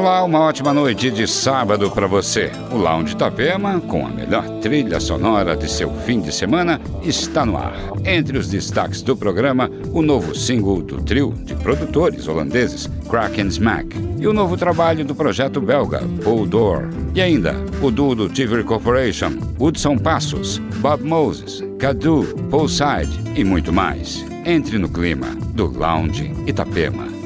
Olá, uma ótima noite de sábado para você. O Lounge Itapema, com a melhor trilha sonora de seu fim de semana, está no ar. Entre os destaques do programa, o novo single do trio de produtores holandeses Kraken Smack e o novo trabalho do projeto belga Paul Door. E ainda, o duo do TV Corporation, Woodson Passos, Bob Moses, Cadu, Paul Side e muito mais. Entre no clima do Lounge Itapema.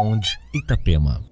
Sound Itapema.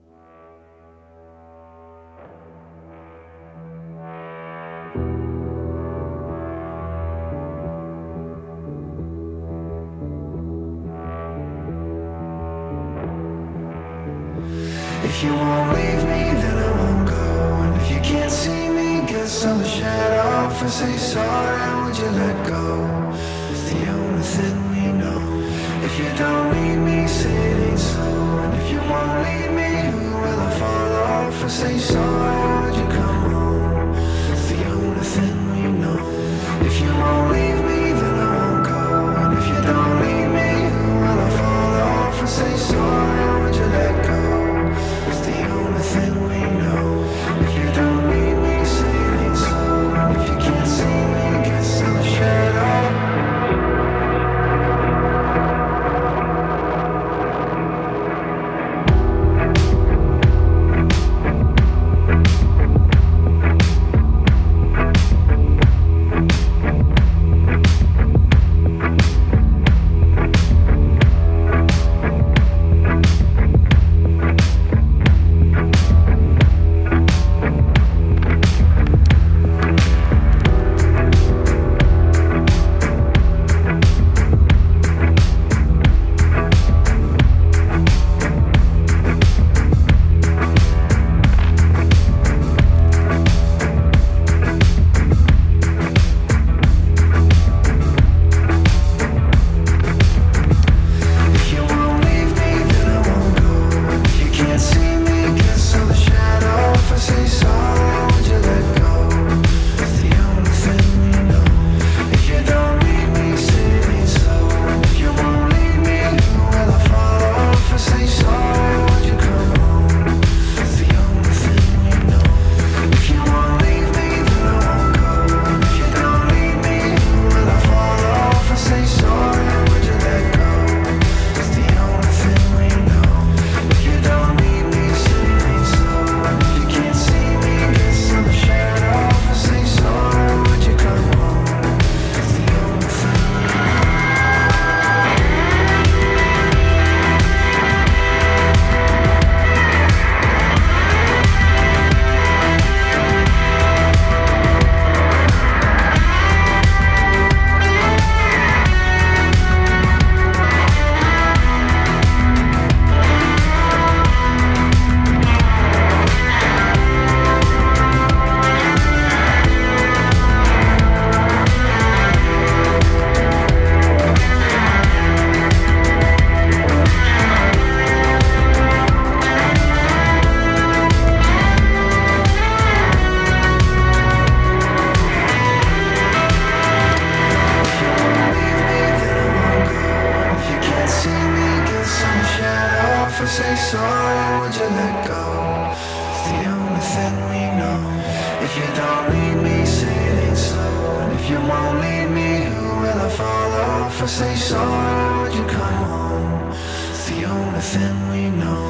If I say sorry, would you come home? It's the only thing we know.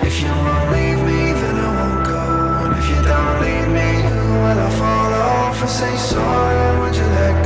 If you won't leave me, then I won't go. And if you don't leave me, who will I follow? If I say sorry, would you let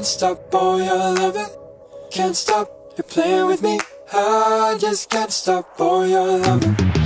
Can't stop boy, you're loving. Can't stop, you're playing with me. I just can't stop boy, you're loving.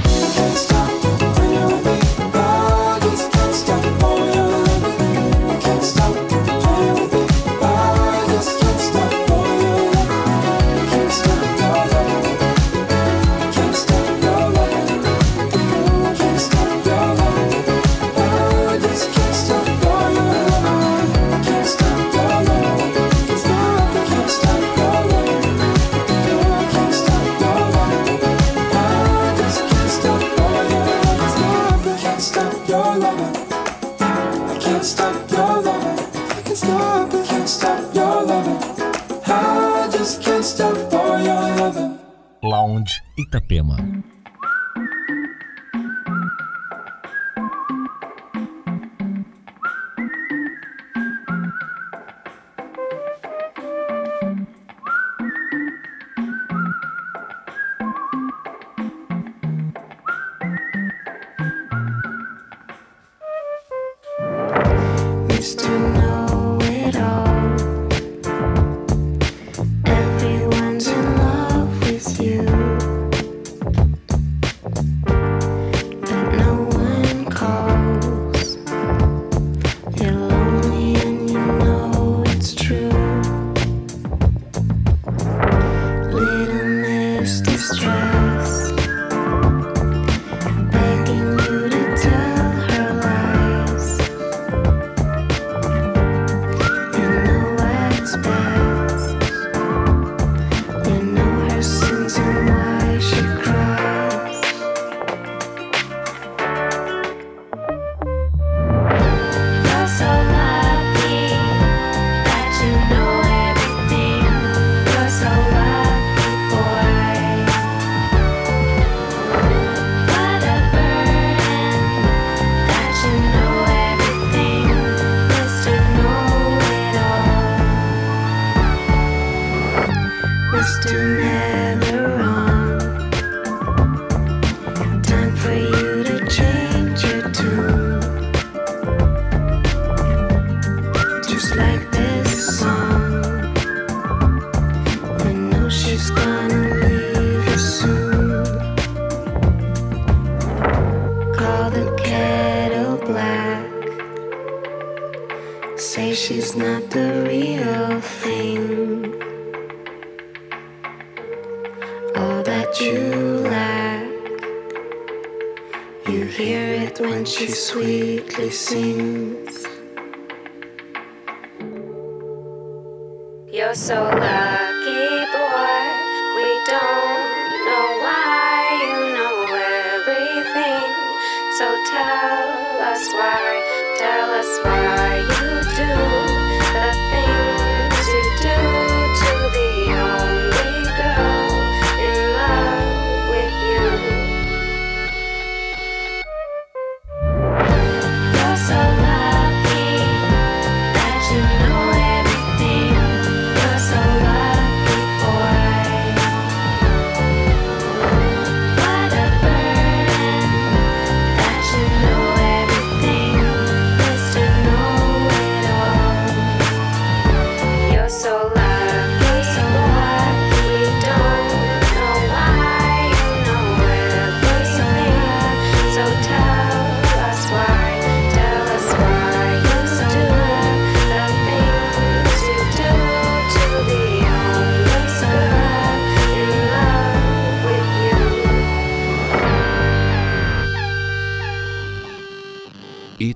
So tell us why, tell us why you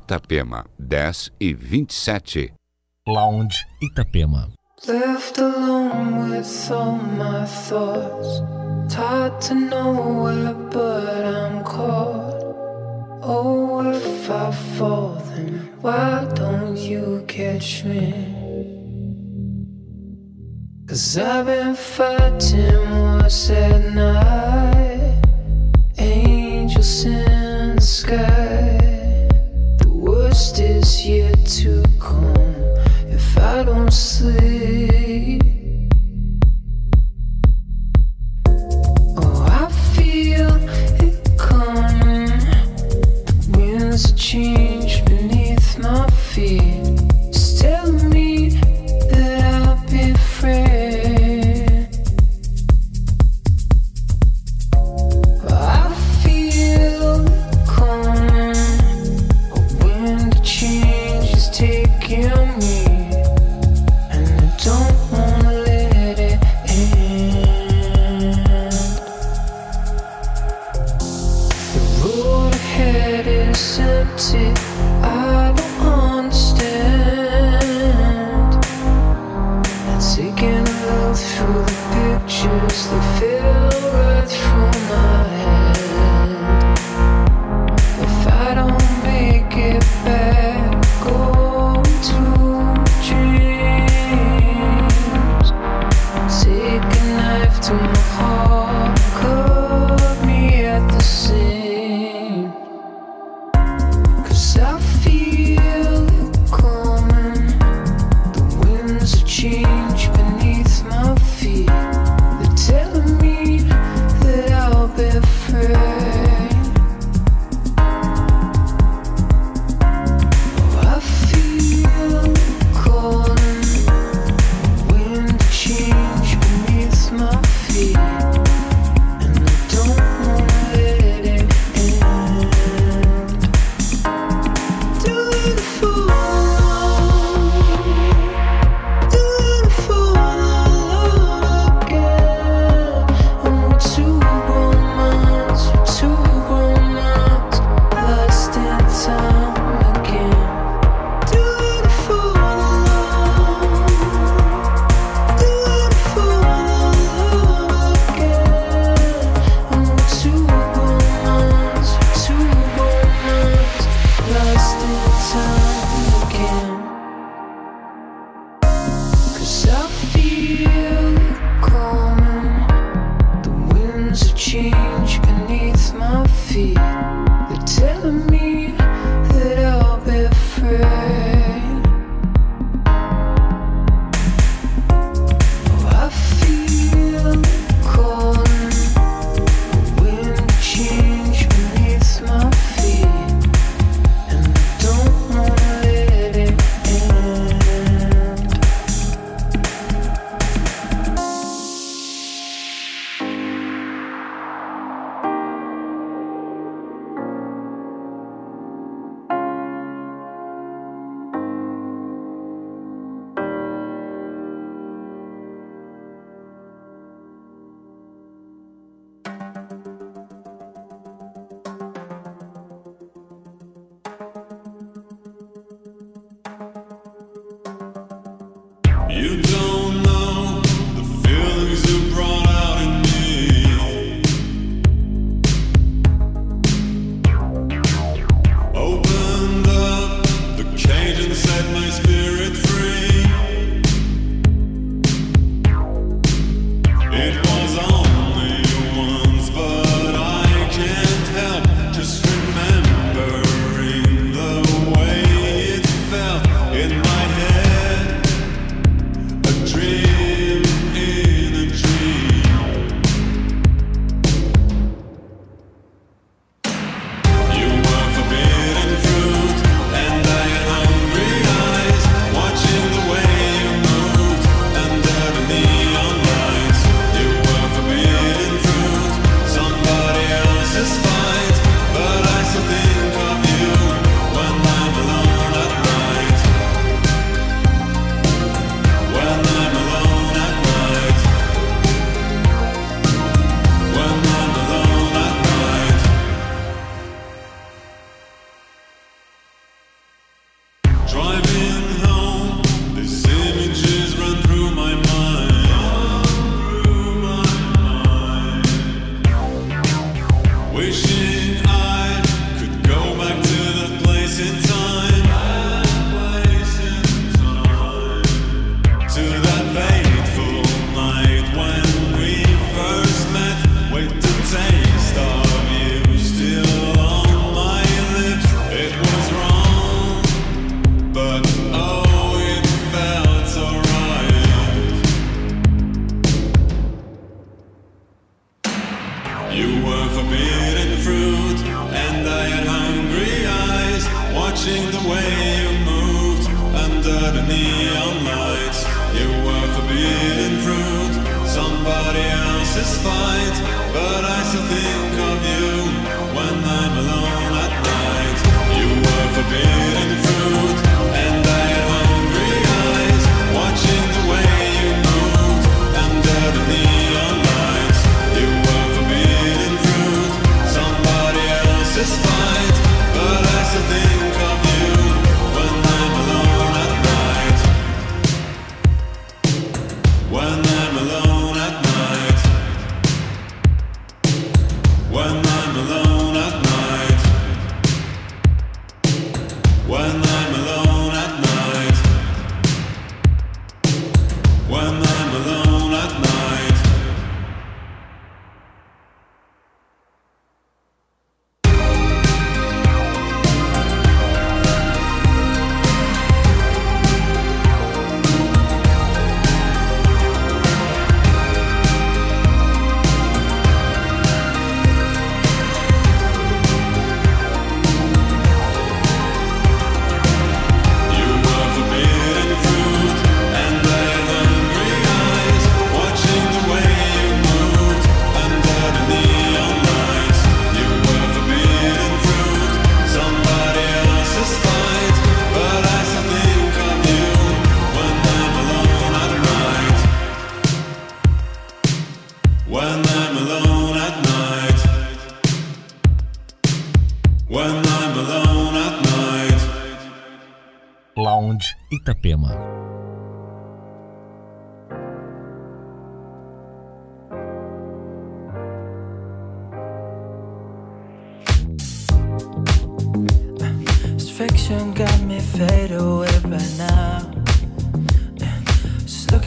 Itapema, 10 e 27. Lounge Itapema. Left alone with all my thoughts. Tied to nowhere, but I'm caught. Oh, if I fall, then why don't you catch me? Cause I've been fighting once at night. Angels in the sky. worst is yet to come if I don't sleep.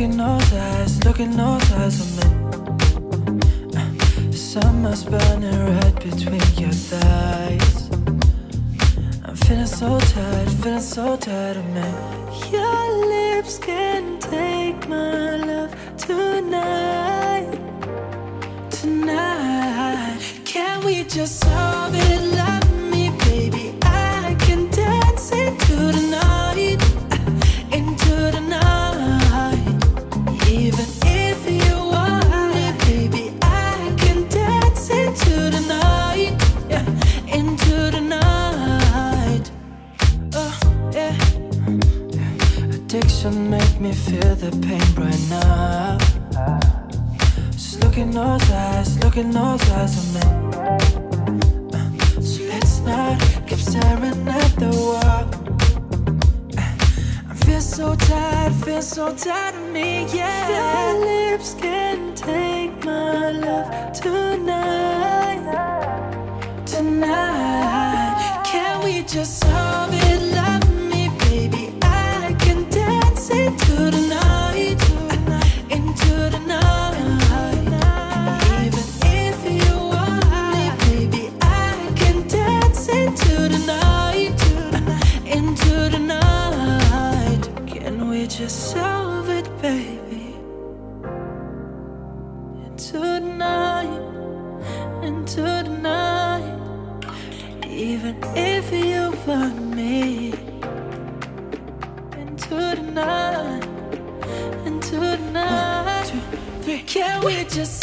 in those eyes, look in those eyes I'm uh, Summer's burning red between your thighs. I'm feeling so tired, feeling so tired of me. Your lips can take my love tonight. Tonight Can we just solve it like the pain brighten up. Just look in those eyes, look in those eyes of me. Uh, so let's not keep staring at the wall. Uh, I feel so tired, feel so tired of me, yeah. Your lips can take my love tonight, tonight. Can we just solve it? Love me, baby. I can dance into the night. We just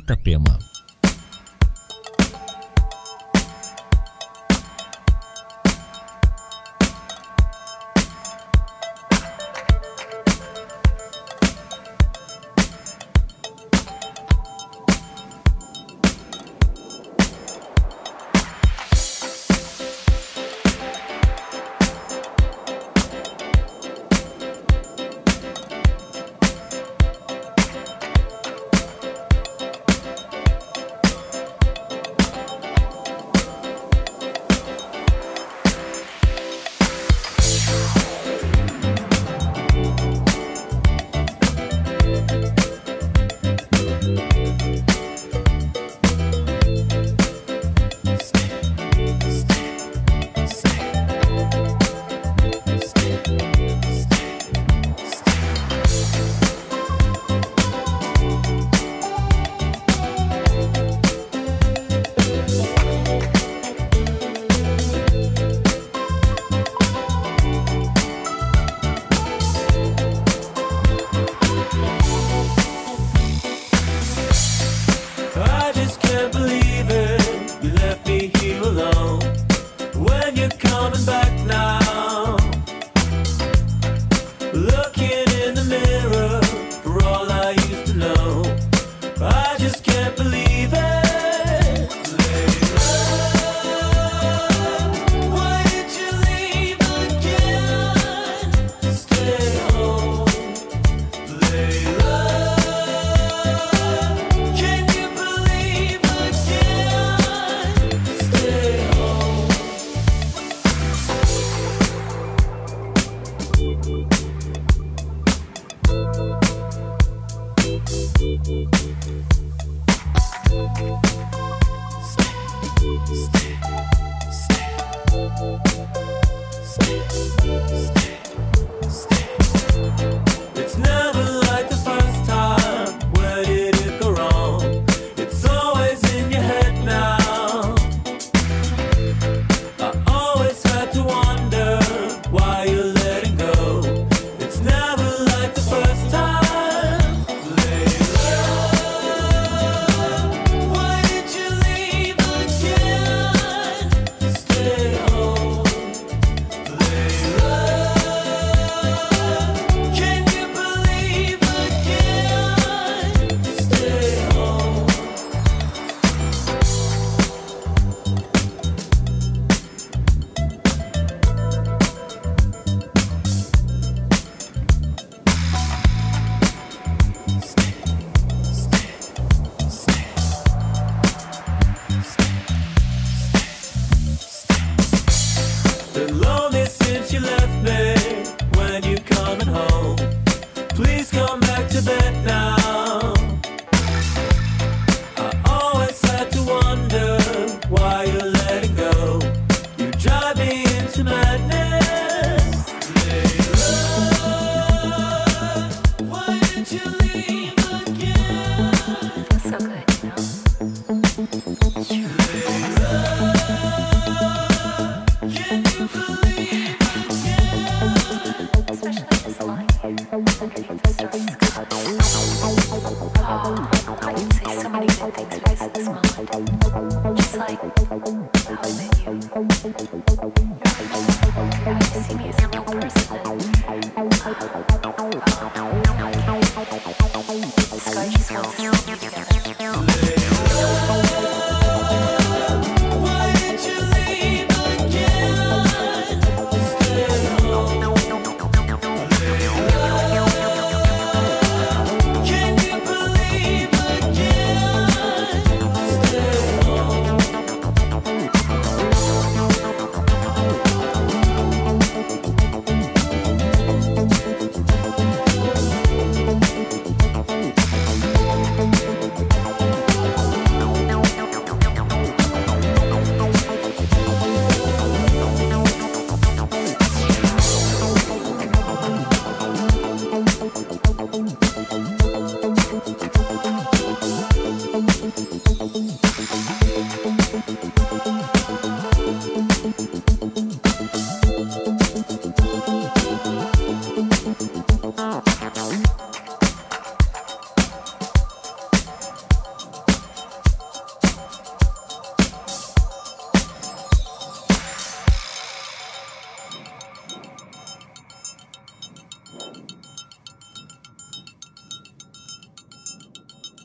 Itapema.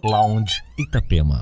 Lounge Itapema.